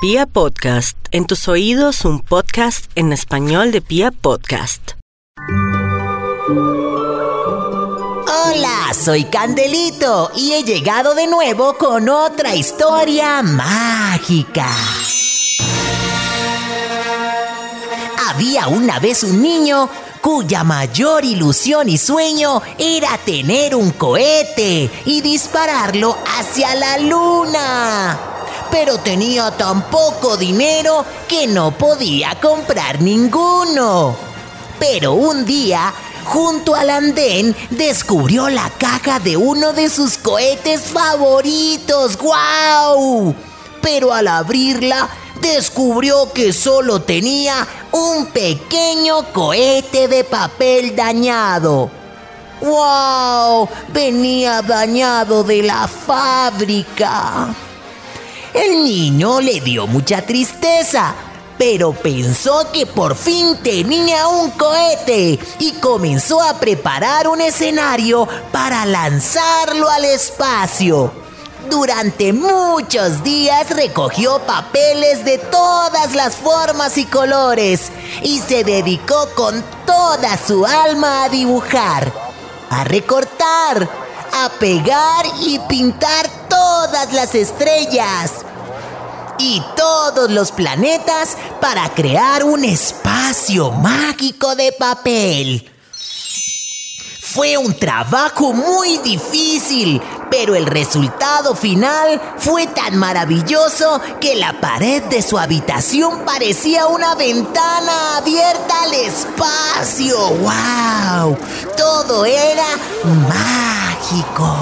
Pia Podcast, en tus oídos un podcast en español de Pia Podcast. Hola, soy Candelito y he llegado de nuevo con otra historia mágica. Había una vez un niño cuya mayor ilusión y sueño era tener un cohete y dispararlo hacia la luna pero tenía tan poco dinero que no podía comprar ninguno. Pero un día, junto al andén, descubrió la caja de uno de sus cohetes favoritos. ¡Guau! Pero al abrirla, descubrió que solo tenía un pequeño cohete de papel dañado. ¡Wow! Venía dañado de la fábrica. El niño le dio mucha tristeza, pero pensó que por fin tenía un cohete y comenzó a preparar un escenario para lanzarlo al espacio. Durante muchos días recogió papeles de todas las formas y colores y se dedicó con toda su alma a dibujar, a recortar, a pegar y pintar todas las estrellas y todos los planetas para crear un espacio mágico de papel. Fue un trabajo muy difícil, pero el resultado final fue tan maravilloso que la pared de su habitación parecía una ventana abierta al espacio. ¡Wow! Todo era mágico.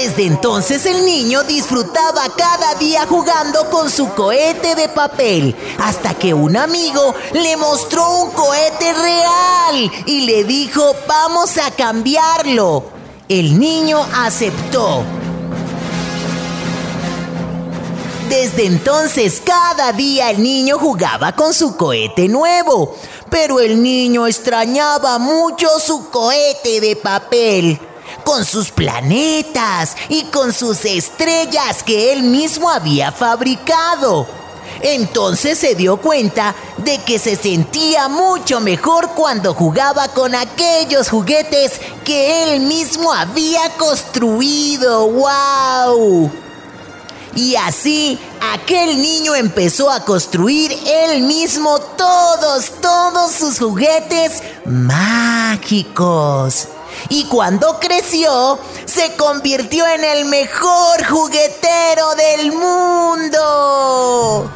Desde entonces el niño disfrutaba cada día jugando con su cohete de papel, hasta que un amigo le mostró un cohete real y le dijo, vamos a cambiarlo. El niño aceptó. Desde entonces cada día el niño jugaba con su cohete nuevo, pero el niño extrañaba mucho su cohete de papel con sus planetas y con sus estrellas que él mismo había fabricado. Entonces se dio cuenta de que se sentía mucho mejor cuando jugaba con aquellos juguetes que él mismo había construido. ¡Wow! Y así aquel niño empezó a construir él mismo todos, todos sus juguetes mágicos y cuando creció se convirtió en el mejor juguetero del mundo.